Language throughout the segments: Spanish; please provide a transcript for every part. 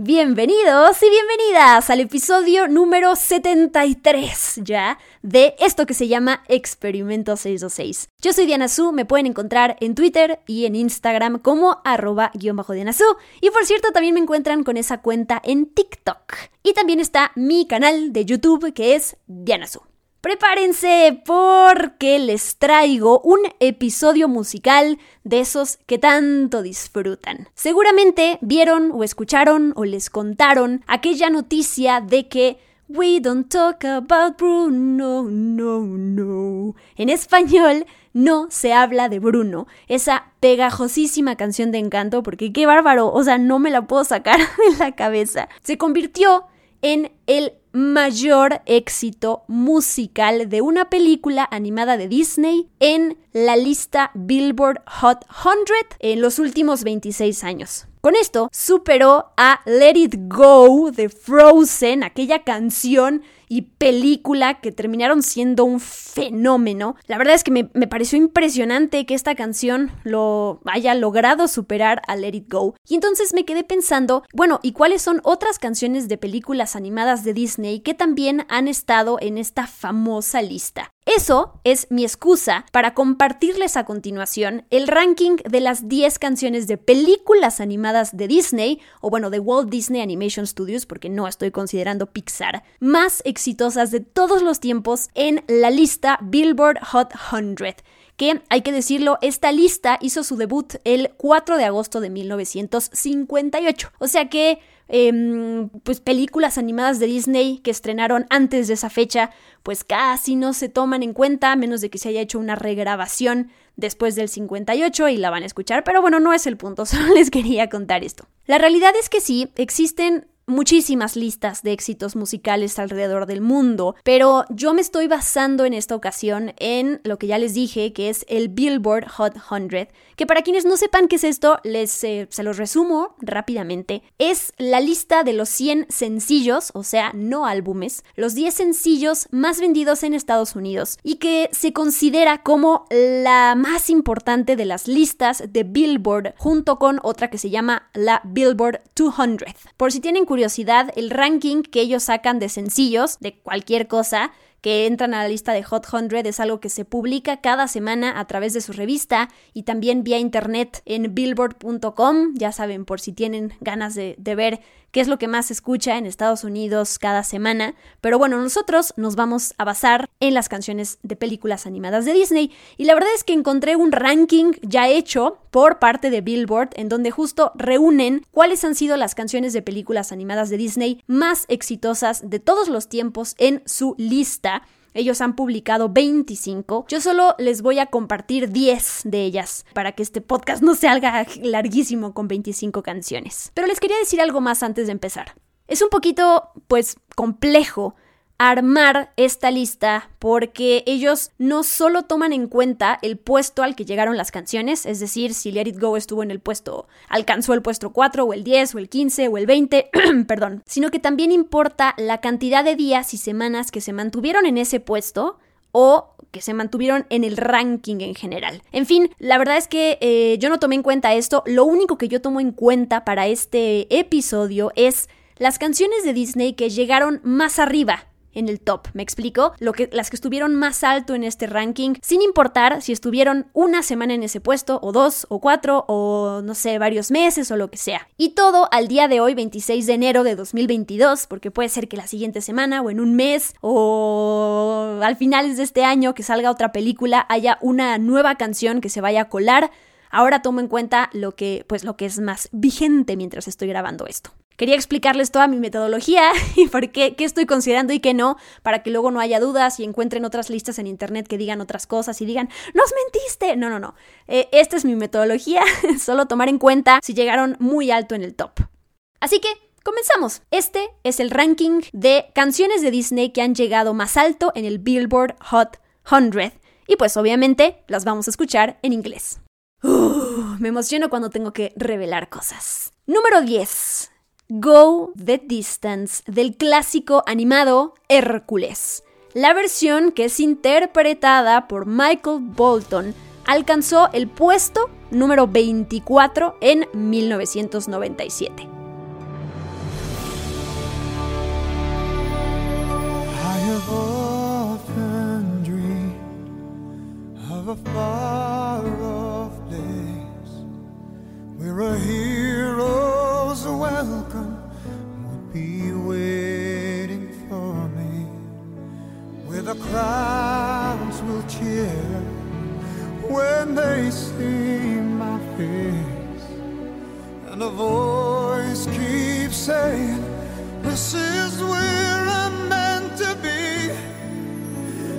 Bienvenidos y bienvenidas al episodio número 73 ya de esto que se llama Experimento 626. Yo soy Diana Su, me pueden encontrar en Twitter y en Instagram como arroba guion bajo Diana Su. Y por cierto, también me encuentran con esa cuenta en TikTok. Y también está mi canal de YouTube que es Diana Su. Prepárense porque les traigo un episodio musical de esos que tanto disfrutan. Seguramente vieron o escucharon o les contaron aquella noticia de que We don't talk about Bruno, no, no. En español, no se habla de Bruno, esa pegajosísima canción de encanto, porque qué bárbaro, o sea, no me la puedo sacar de la cabeza. Se convirtió en el mayor éxito musical de una película animada de Disney en la lista Billboard Hot 100 en los últimos 26 años. Con esto superó a Let It Go de Frozen, aquella canción y película que terminaron siendo un fenómeno. La verdad es que me, pareció impresionante que esta canción lo haya logrado superar a Let It Go. Y entonces me quedé pensando, bueno, ¿y cuáles son otras canciones de películas animadas de Disney que también han estado en esta famosa lista? Eso es mi excusa para compartirles a continuación el ranking de las 10 canciones de películas animadas de Disney, o bueno, de Walt Disney Animation Studios, porque no estoy considerando Pixar, más exitosas de todos los tiempos en la lista Billboard Hot 100 que hay que decirlo, esta lista hizo su debut el 4 de agosto de 1958. O sea que Em, pues películas animadas de Disney que estrenaron antes de esa fecha, pues casi no se toman en cuenta, a menos de que se haya hecho una regrabación después del 58 y la van a escuchar, pero bueno, no es el punto, solo les quería contar esto. La realidad es que sí, existen muchísimas listas de éxitos musicales alrededor del mundo, pero yo me estoy basando en esta ocasión en lo que ya les dije, que es el Billboard Hot 100, que para quienes no sepan qué es esto, les eh, se los resumo rápidamente. Es la lista de los 100 sencillos, o sea, no álbumes, los 10 sencillos más vendidos en Estados Unidos y que se considera como la más importante de las listas de Billboard junto con otra que se llama la Billboard 200. Por si tienen curiosidad, curiosidad, el ranking que ellos sacan de sencillos, de cualquier cosa, que entran a la lista de Hot 100 es algo que se publica cada semana a través de su revista y también vía internet en billboard.com, ya saben, por si tienen ganas de, ver qué es lo que más se escucha en Estados Unidos cada semana. Pero bueno, nosotros nos vamos a basar en las canciones de películas animadas de Disney. Y la verdad es que encontré un ranking ya hecho por parte de Billboard en donde justo reúnen cuáles han sido las canciones de películas animadas de Disney más exitosas de todos los tiempos en su lista. Ellos han publicado 25. Yo solo les voy a compartir 10 de ellas para que este podcast no se haga larguísimo con 25 canciones. Pero les quería decir algo más antes de empezar. Es un poquito, pues, complejo armar esta lista porque ellos no solo toman en cuenta el puesto al que llegaron las canciones, es decir, si Let It Go estuvo en el puesto, alcanzó el puesto 4 o el 10 o el 15 o el 20, perdón, sino que también importa la cantidad de días y semanas que se mantuvieron en ese puesto o que se mantuvieron en el ranking en general. En fin, la verdad es que eh, yo no tomé en cuenta esto, lo único que yo tomo en cuenta para este episodio es las canciones de Disney que llegaron más arriba en el top. ¿Me explico? Lo que, las que estuvieron más alto en este ranking, sin importar si estuvieron una semana en ese puesto, o dos, o cuatro, o no sé, varios meses, o lo que sea. Y todo al día de hoy, 26 de enero de 2022, porque puede ser que la siguiente semana, o en un mes, o al finales de este año que salga otra película, haya una nueva canción que se vaya a colar. Ahora tomo en cuenta lo que, pues, lo que es más vigente mientras estoy grabando esto. Quería explicarles toda mi metodología y por qué, qué estoy considerando y qué no, para que luego no haya dudas y encuentren otras listas en internet que digan otras cosas y digan, ¡nos mentiste! No, no, no. Eh, esta es mi metodología, solo tomar en cuenta si llegaron muy alto en el top. Así que Comenzamos. Este es el ranking de canciones de Disney que han llegado más alto en el Billboard Hot 100. Y pues obviamente las vamos a escuchar en inglés. me emociono cuando tengo que revelar cosas. Número 10. Go the Distance del clásico animado Hércules. La versión que es interpretada por Michael Bolton alcanzó el puesto número 24 en 1997. a far off place be waiting for me, where the crowds will cheer when they see my face, and a voice keeps saying, This is where I'm meant to be.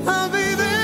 I'll be there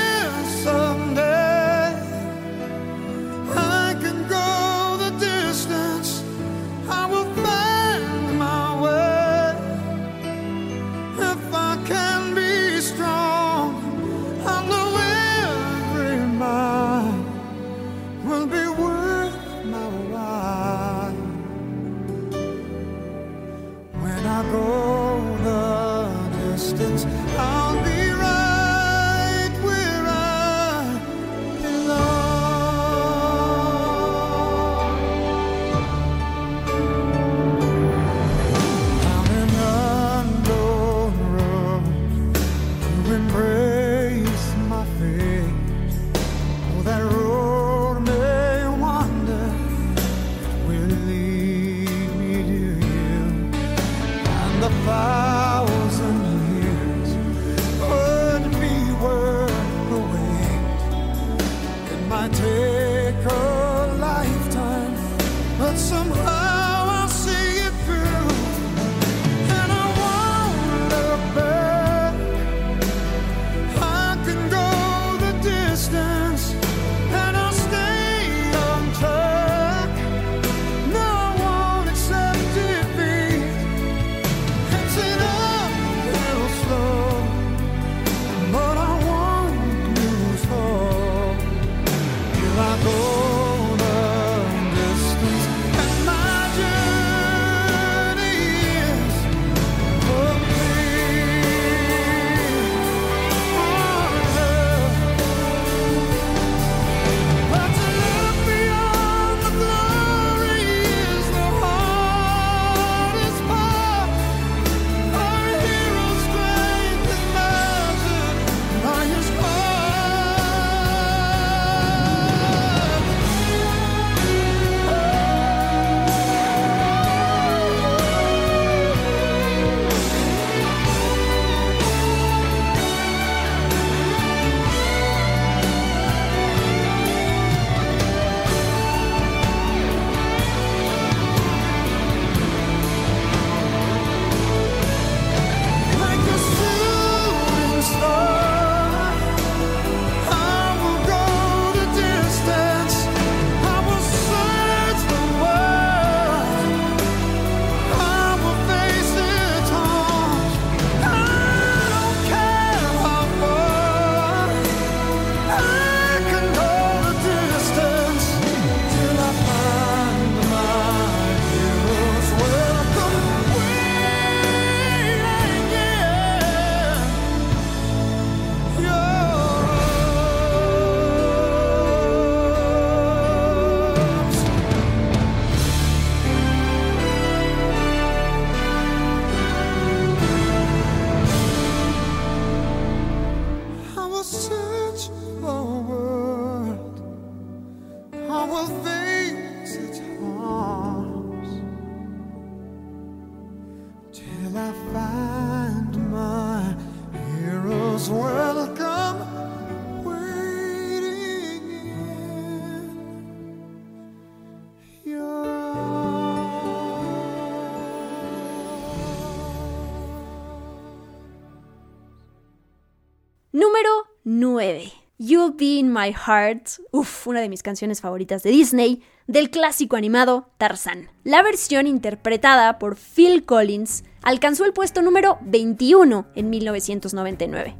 9. You'll Be in My Heart, uff, una de mis canciones favoritas de Disney, del clásico animado Tarzán. La versión interpretada por Phil Collins alcanzó el puesto número 21 en 1999.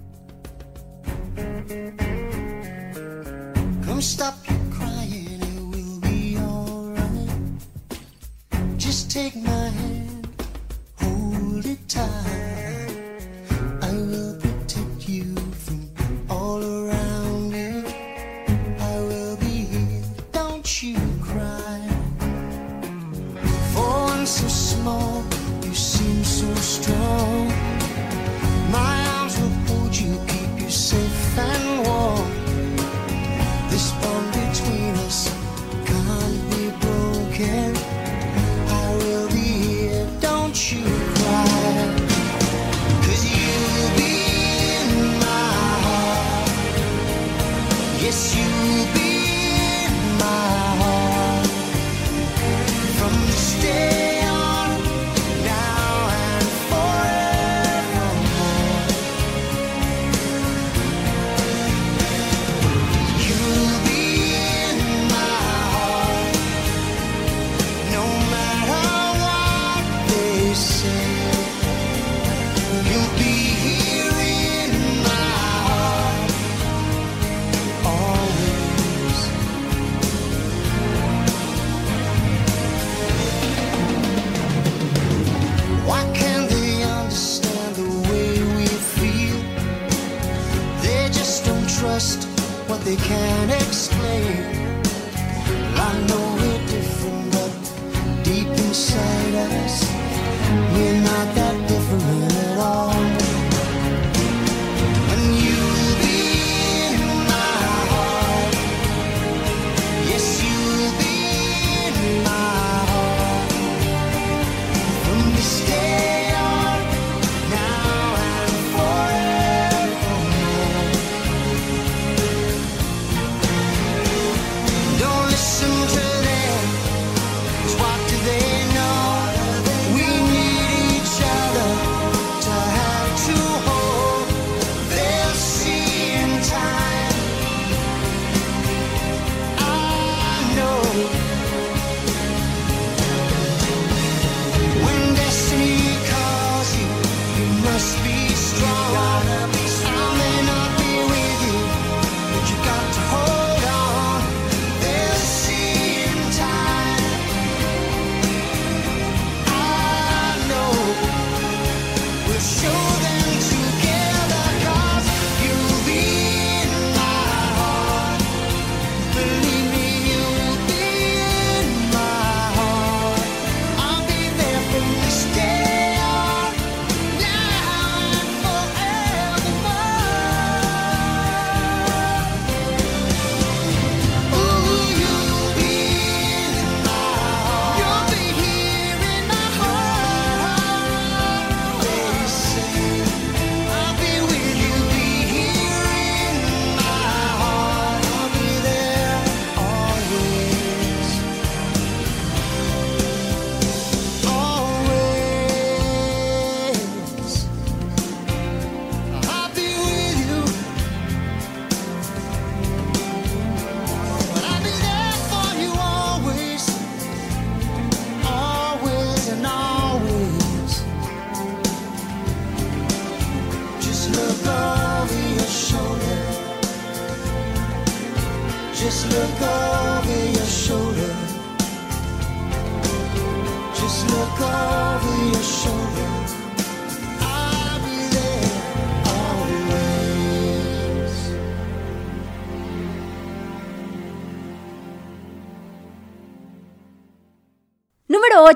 Just take my hand, hold it. they can't explain.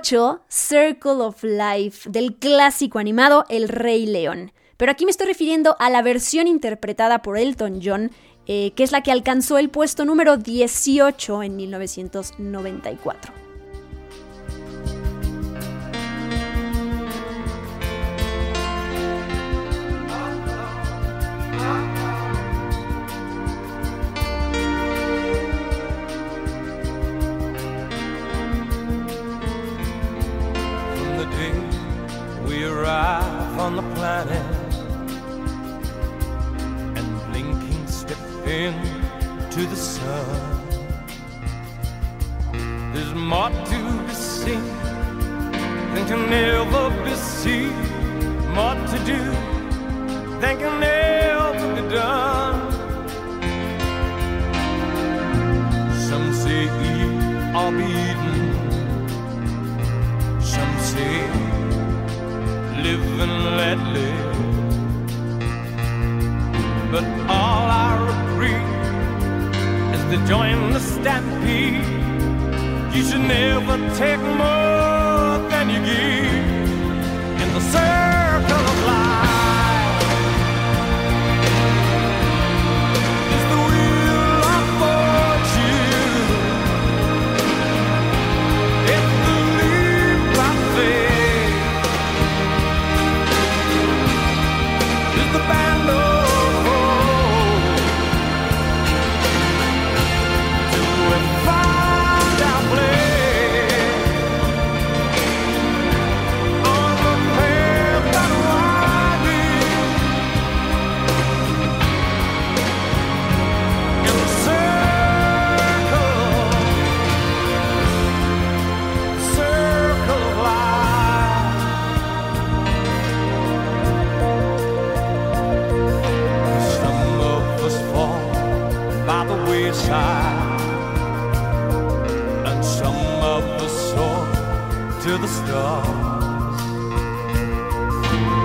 Circle of Life, del clásico animado El Rey León. Pero aquí me estoy refiriendo a la versión interpretada por Elton John, eh, que es la que alcanzó el puesto número 18 en 1994. Arrive on the planet and blinking step into the sun. There's more to be seen than can ever be seen, more to do than can ever be done. Some say eat or be live and let live. But all I agree is to join the stampede. You should never take more than you give in the circle the stars.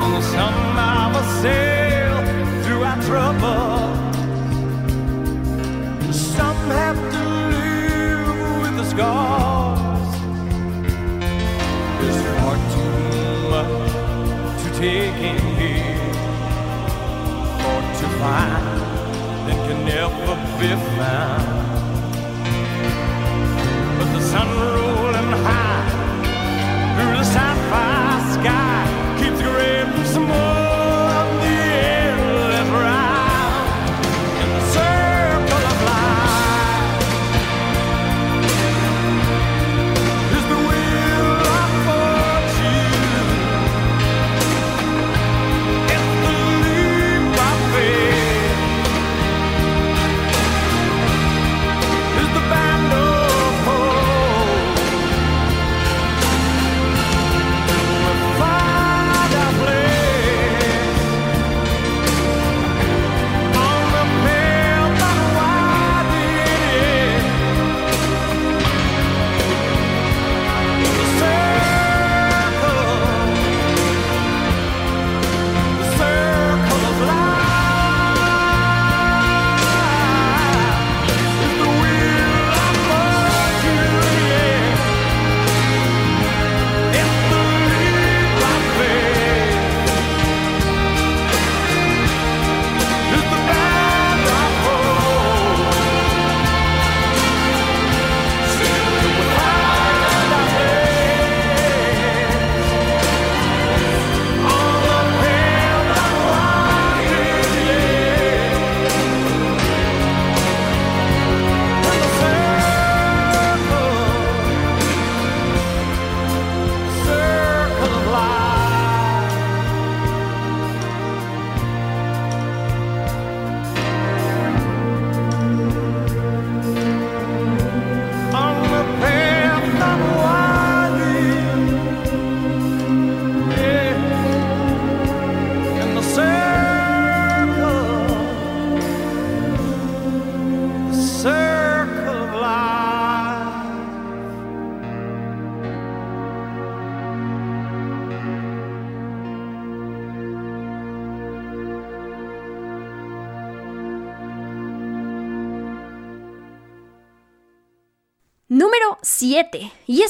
And some of us sail through our trouble. Some have to live with the scars. There's far too much to take in here or to find that can never be found.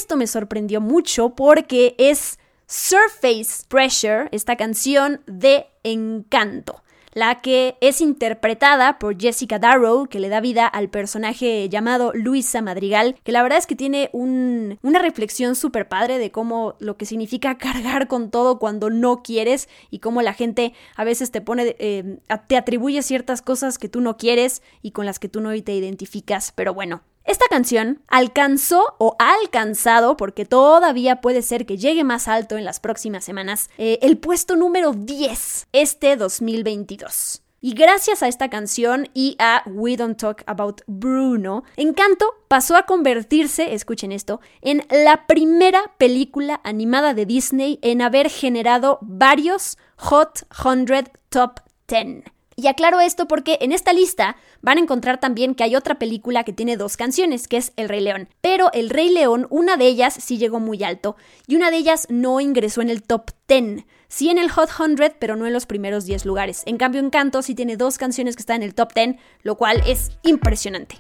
Esto me sorprendió mucho porque es Surface Pressure, esta canción de Encanto, la que es interpretada por Jessica Darrow, que le da vida al personaje llamado Luisa Madrigal, que la verdad es que tiene un- una reflexión súper padre de cómo lo que significa cargar con todo cuando no quieres y cómo la gente a veces te pone, eh, te atribuye ciertas cosas que tú no quieres y con las que tú no te identificas, pero bueno. Esta canción alcanzó o ha alcanzado, porque todavía puede ser que llegue más alto en las próximas semanas, eh, el puesto número 10 este 2022. Y gracias a esta canción y a We Don't Talk About Bruno, Encanto pasó a convertirse, escuchen esto, en la primera película animada de Disney en haber generado varios Hot 100 Top 10. Y aclaro esto porque en esta lista van a encontrar también que hay otra película que tiene dos canciones, que es El Rey León. Pero El Rey León, una de ellas sí llegó muy alto y una de ellas no ingresó en el top 10. Sí en el Hot 100, pero no en los primeros 10 lugares. En cambio, Encanto sí tiene dos canciones que están en el top 10, lo cual es impresionante.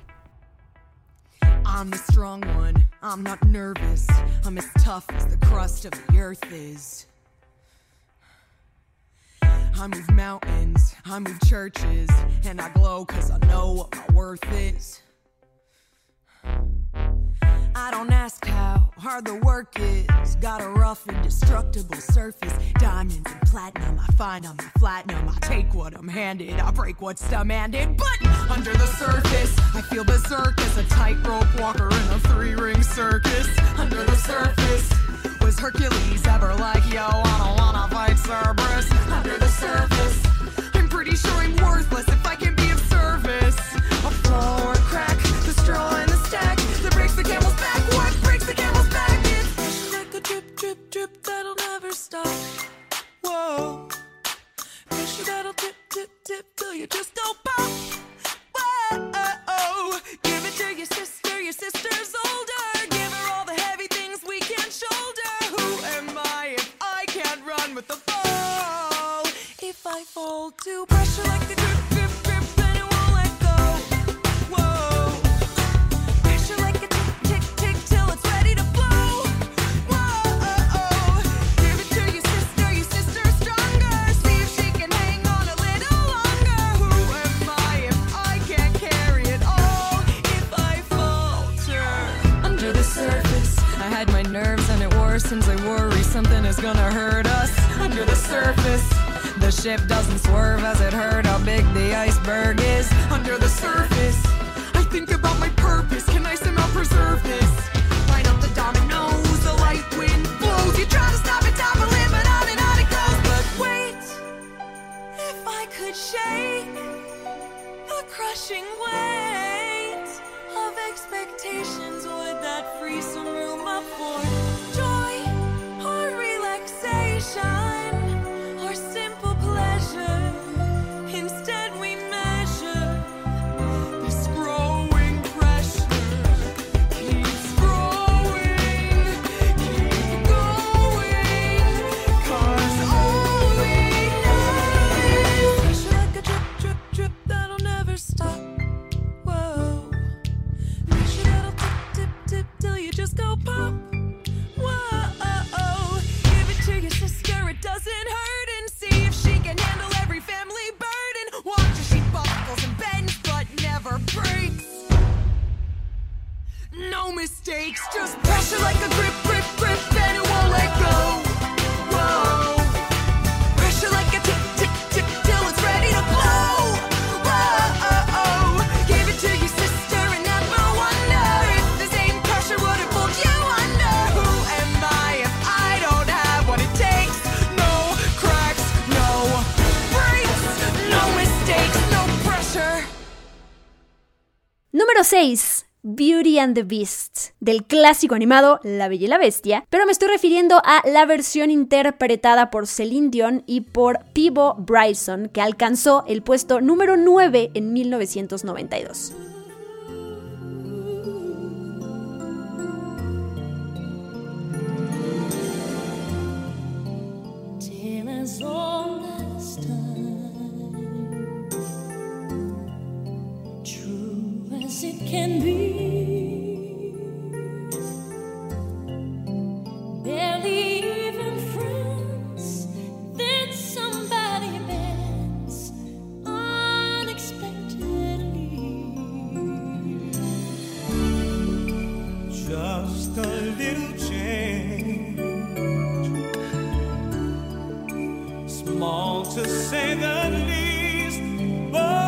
I move mountains, I move churches, and I glow cause I know what my worth is. I don't ask how hard the work is. Got a rough, indestructible surface. Diamonds and platinum, I find I'm platinum. I take what I'm handed, I break what's demanded. But under the surface, I feel berserk as a tightrope walker in a three ring circus. Under the surface, was Hercules ever like, yo, I don't wanna fight Cerberus? Under the surface, I'm pretty sure I'm worthless if I can be of service. A flaw or a crack, the straw in the stack that breaks the camel's back. What breaks the camel's back? It's like a drip, drip, drip that'll never stop. Whoa, pressure that'll dip, dip, dip till you just don't pop. Whoa, is gonna hurt us under the surface. The ship doesn't swerve as it heard how big the iceberg is under the surface. I think about my purpose. Can I somehow preserve this? Line up the dominoes, the light wind blows. You try to stop it, topple it, but on and on it goes. But wait, if I could shake the crushing weight of expectations, would that free some room up for the Beast, del clásico animado La Bella y la Bestia, pero me estoy refiriendo a la versión interpretada por Celine Dion y por Peebo Bryson, que alcanzó el puesto número 9 en 1992. Till as small to say the least, but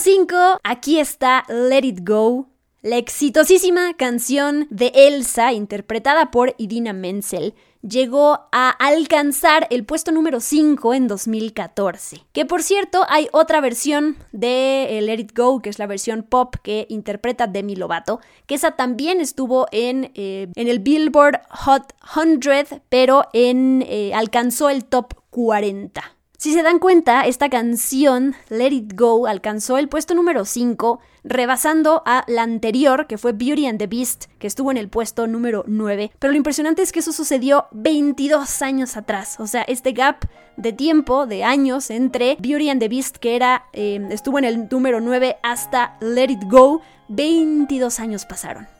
5, aquí está Let It Go. La exitosísima canción de Elsa, interpretada por Idina Menzel, llegó a alcanzar el puesto número 5 en 2014. Que por cierto, hay otra versión de eh, Let It Go, que es la versión pop que interpreta Demi Lovato, que esa también estuvo en, eh, en el Billboard Hot 100, pero en, eh, alcanzó el top 40. Si se dan cuenta, esta canción, Let It Go, alcanzó el puesto número 5, rebasando a la anterior, que fue Beauty and the Beast, que estuvo en el puesto número 9. Pero lo impresionante es que eso sucedió 22 años atrás. O sea, este gap de tiempo, de años, entre Beauty and the Beast, que era, eh, estuvo en el número 9, hasta Let It Go, 22 años pasaron.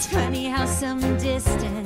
It's funny how some distance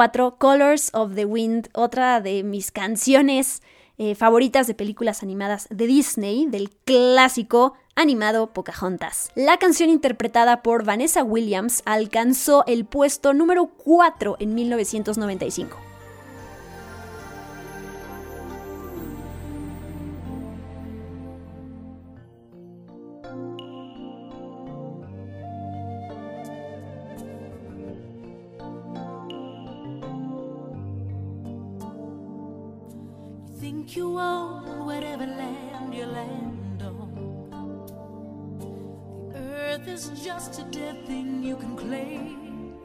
4, Colors of the Wind, otra de mis canciones eh, favoritas de películas animadas de Disney, del clásico animado Pocahontas. La canción interpretada por Vanessa Williams alcanzó el puesto número 4 en 1995. You own whatever land you land on. The earth is just a dead thing you can claim.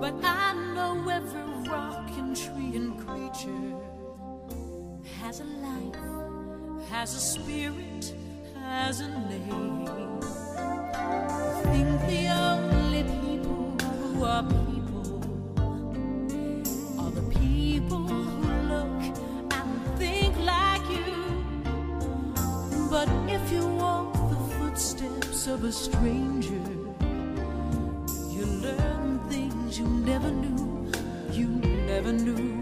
But I know every rock and tree and creature has a life, has a spirit, has a name. I think the only people who are if you walk the footsteps of a stranger, you learn things you never knew, you never knew.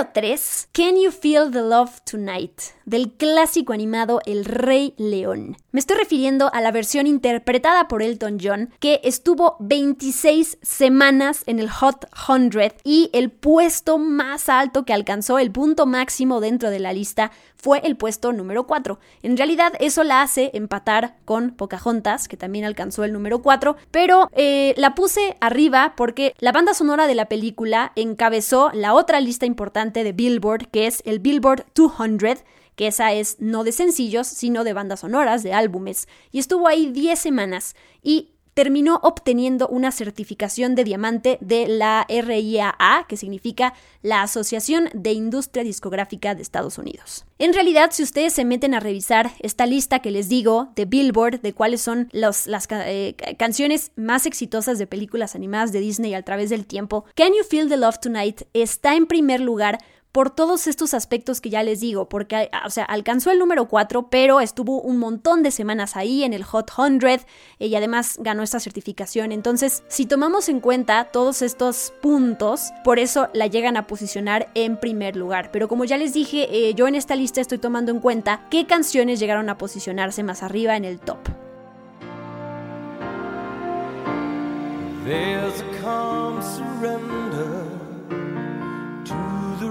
Número 3. Can You Feel the Love Tonight? Del clásico animado El Rey León. Me estoy refiriendo a la versión interpretada por Elton John, que estuvo 26 semanas en el Hot 100 y el puesto más alto que alcanzó, el punto máximo dentro de la lista, fue el puesto número 4. En realidad eso la hace empatar con Pocahontas, que también alcanzó el número 4, pero eh, la puse arriba porque la banda sonora de la película encabezó la otra lista importante de Billboard, que es el Billboard 200, que esa es no de sencillos, sino de bandas sonoras, de álbumes, y estuvo ahí 10 semanas. Y terminó obteniendo una certificación de diamante de la RIAA, que significa la Asociación de Industria Discográfica de Estados Unidos. En realidad, si ustedes se meten a revisar esta lista que les digo de Billboard, de cuáles son las eh, canciones más exitosas de películas animadas de Disney a través del tiempo, Can You Feel the Love Tonight está en primer lugar por todos estos aspectos que ya les digo, porque, o sea, alcanzó el número 4, pero estuvo un montón de semanas ahí en el Hot 100 y además ganó esta certificación. Entonces, si tomamos en cuenta todos estos puntos, por eso la llegan a posicionar en primer lugar. Pero como ya les dije, eh, yo en esta lista estoy tomando en cuenta qué canciones llegaron a posicionarse más arriba en el top.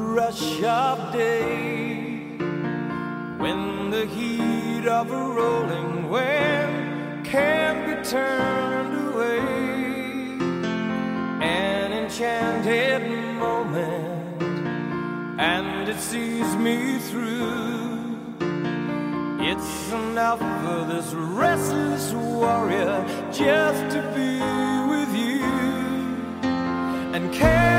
Rush of day, when the heat of a rolling wave can't be turned away, an enchanted moment, and it sees me through. It's enough for this restless warrior just to be with you. And can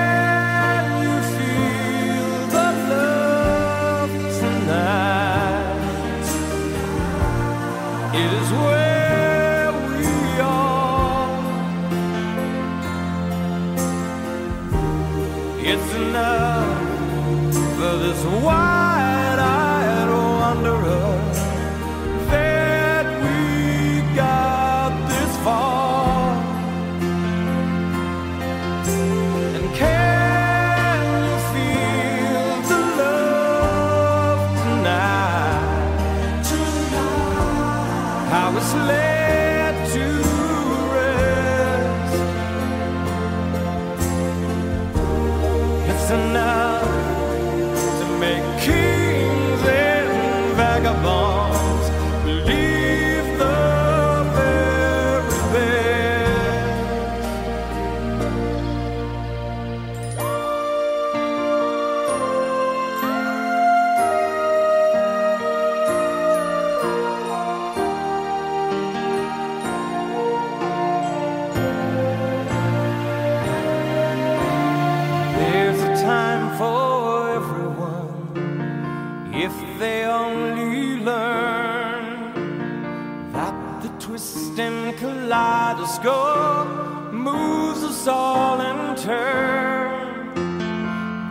kaleidoscope moves us all in turn.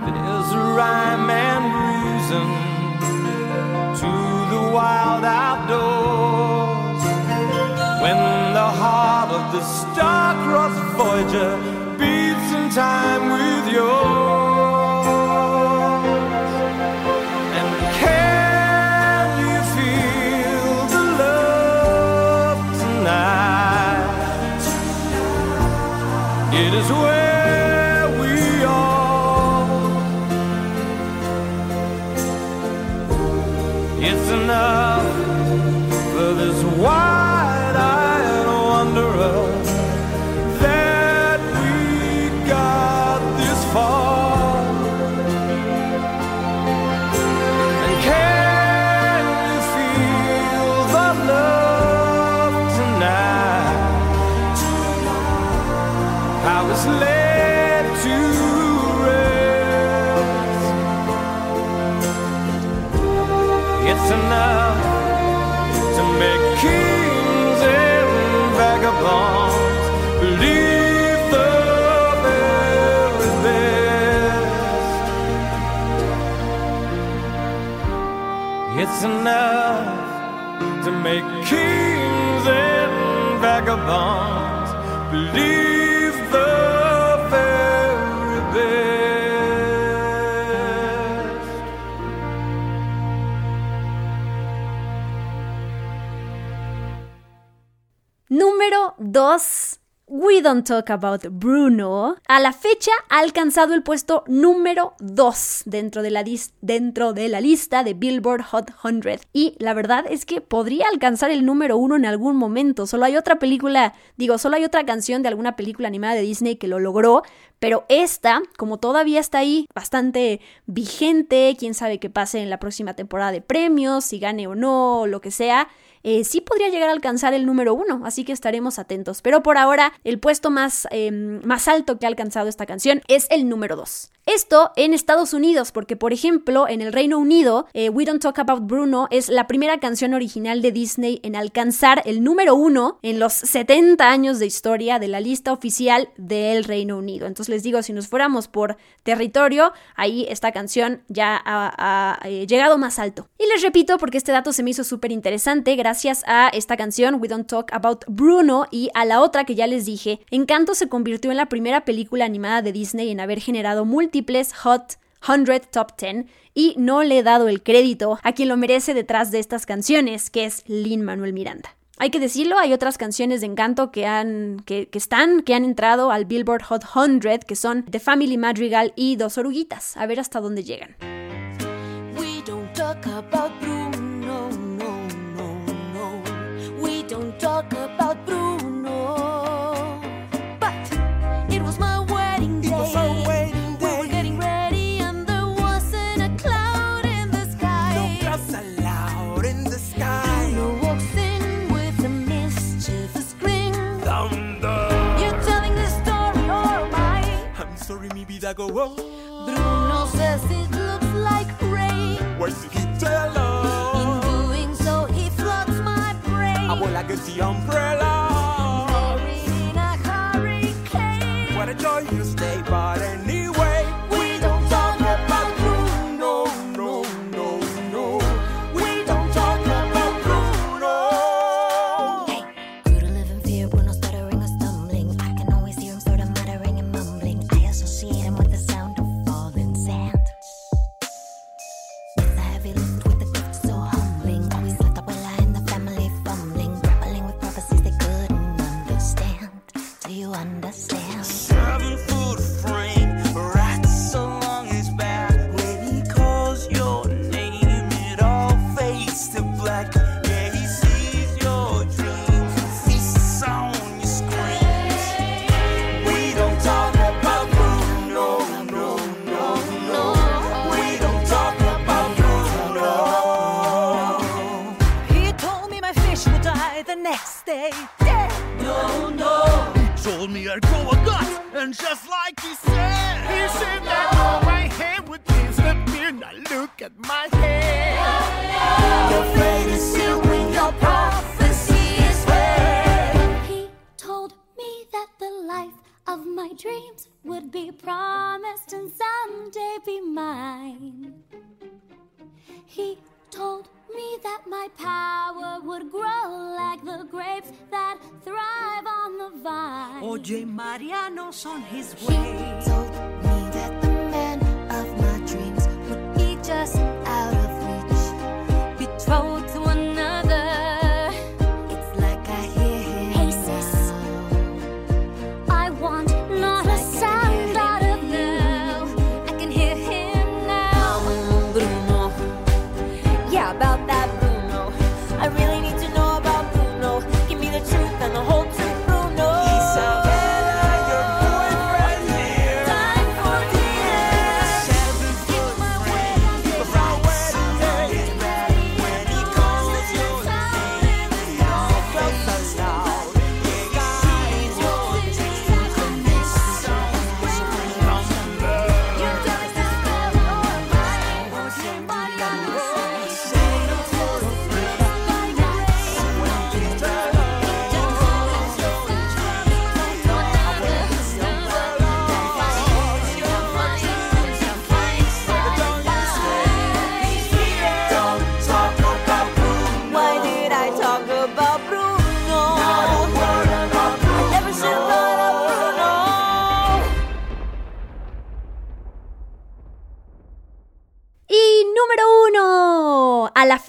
There's a rhyme and reason to the wild outdoors when the heart of the star-crossed Voyager It's enough to make kings and vagabonds believe the very best. Número 2. We Don't Talk About Bruno. A la fecha ha alcanzado el puesto número 2 dentro de, la lista de Billboard Hot 100. Y la verdad es que podría alcanzar el número 1 en algún momento. Solo hay otra película, digo, solo hay otra canción de alguna película animada de Disney que lo logró. Pero esta, como todavía está ahí, bastante vigente, quién sabe qué pase en la próxima temporada de premios, si gane o no, lo que sea, eh, sí podría llegar a alcanzar el número uno, así que estaremos atentos. Pero por ahora, el puesto más, eh, más alto que ha alcanzado esta canción es el número dos. Esto en Estados Unidos, porque por ejemplo, en el Reino Unido, eh, We Don't Talk About Bruno es la primera canción original de Disney en alcanzar el número uno en los 70 años de historia de la lista oficial del Reino Unido. Entonces les digo, si nos fuéramos por territorio, ahí esta canción ya ha, eh, llegado más alto. Y les repito, porque este dato se me hizo súper interesante, a esta canción, We Don't Talk About Bruno, y a la otra que ya les dije, Encanto se convirtió en la primera película animada de Disney en haber generado múltiples Hot 100 Top 10 y no le he dado el crédito a quien lo merece detrás de estas canciones, que es Lin Manuel Miranda. Hay que decirlo, hay otras canciones de encanto que han que, están que han entrado al Billboard Hot 100 que son The Family Madrigal y Dos Oruguitas. A ver hasta dónde llegan. Mi vida go on. Bruno says it looks like rain. Where's the guitar? In doing so, he floods my brain. I will like the umbrella. Next day. Dead. No, no. He told me I'd grow a gut, and just like he said, he said that my hair would disappear. Now look at my hair. Your fate is sealed when your prophecy is read. He told me that the life of my dreams would be promised and someday be mine. He told me that my power would grow like the grapes that thrive on the vine. Oye, Mariano's on his He told me that the man of my dreams would be just out of reach, betrothed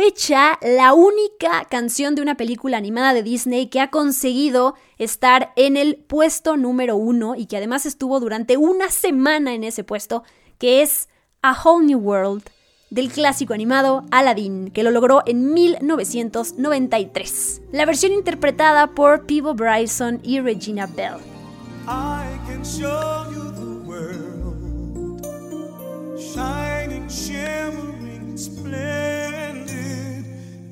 fecha, la única canción de una película animada de Disney que ha conseguido estar en el puesto número uno y que además estuvo durante una semana en ese puesto, que es A Whole New World del clásico animado Aladdin, que lo logró en 1993. La versión interpretada por Peebo Bryson y Regina Bell. I can show you the world, shining, shimmering, splendid.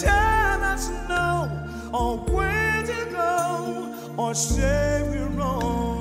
tell us no, or where to go, or say we're only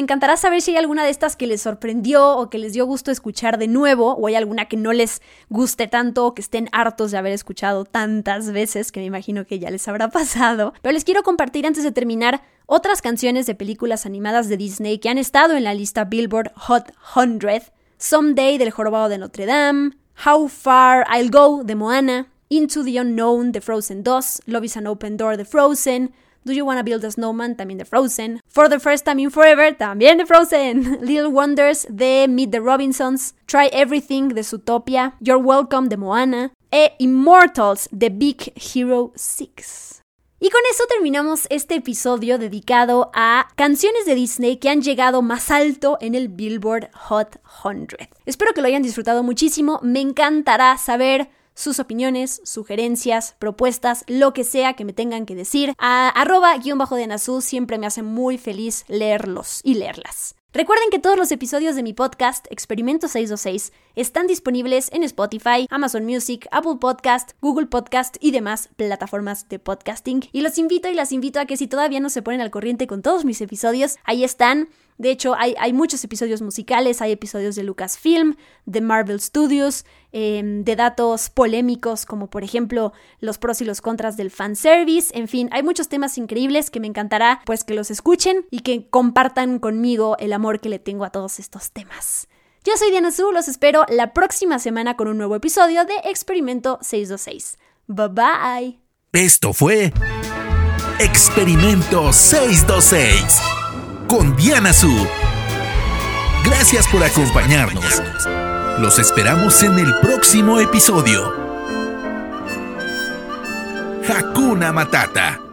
Encantará saber si hay alguna de estas que les sorprendió o que les dio gusto escuchar de nuevo, o hay alguna que no les guste tanto o que estén hartos de haber escuchado tantas veces, que me imagino que ya les habrá pasado. Pero les quiero compartir antes de terminar otras canciones de películas animadas de Disney que han estado en la lista Billboard Hot 100. Someday del Jorobado de Notre Dame, How Far I'll Go de Moana, Into the Unknown de Frozen 2, Love is an Open Door de Frozen, Do You Wanna Build a Snowman también de Frozen, For the First Time in Forever también de Frozen, Little Wonders de Meet the Robinsons, Try Everything de Zootopia, You're Welcome de Moana. E Immortals de Big Hero 6. Y con eso terminamos este episodio dedicado a canciones de Disney que han llegado más alto en el Billboard Hot 100. Espero que lo hayan disfrutado muchísimo, me encantará saber sus opiniones, sugerencias, propuestas, lo que sea que me tengan que decir. A arroba guion bajo de Nazú siempre me hace muy feliz leerlos y leerlas. Recuerden que todos los episodios de mi podcast, Experimento 626, están disponibles en Spotify, Amazon Music, Apple Podcast, Google Podcast y demás plataformas de podcasting. Y los invito y las invito a que si todavía no se ponen al corriente con todos mis episodios, ahí están. De hecho, hay, muchos episodios musicales, hay episodios de Lucasfilm, de Marvel Studios, eh, de datos polémicos como por ejemplo los pros y los contras del fanservice, en fin, hay muchos temas increíbles que me encantará pues que los escuchen y que compartan conmigo el amor que le tengo a todos estos temas. Yo soy Diana Su, los espero la próxima semana con un nuevo episodio de Experimento 626. Bye bye. Esto fue Experimento 626 con Diana Su. Gracias por acompañarnos. Los esperamos en el próximo episodio. Hakuna Matata.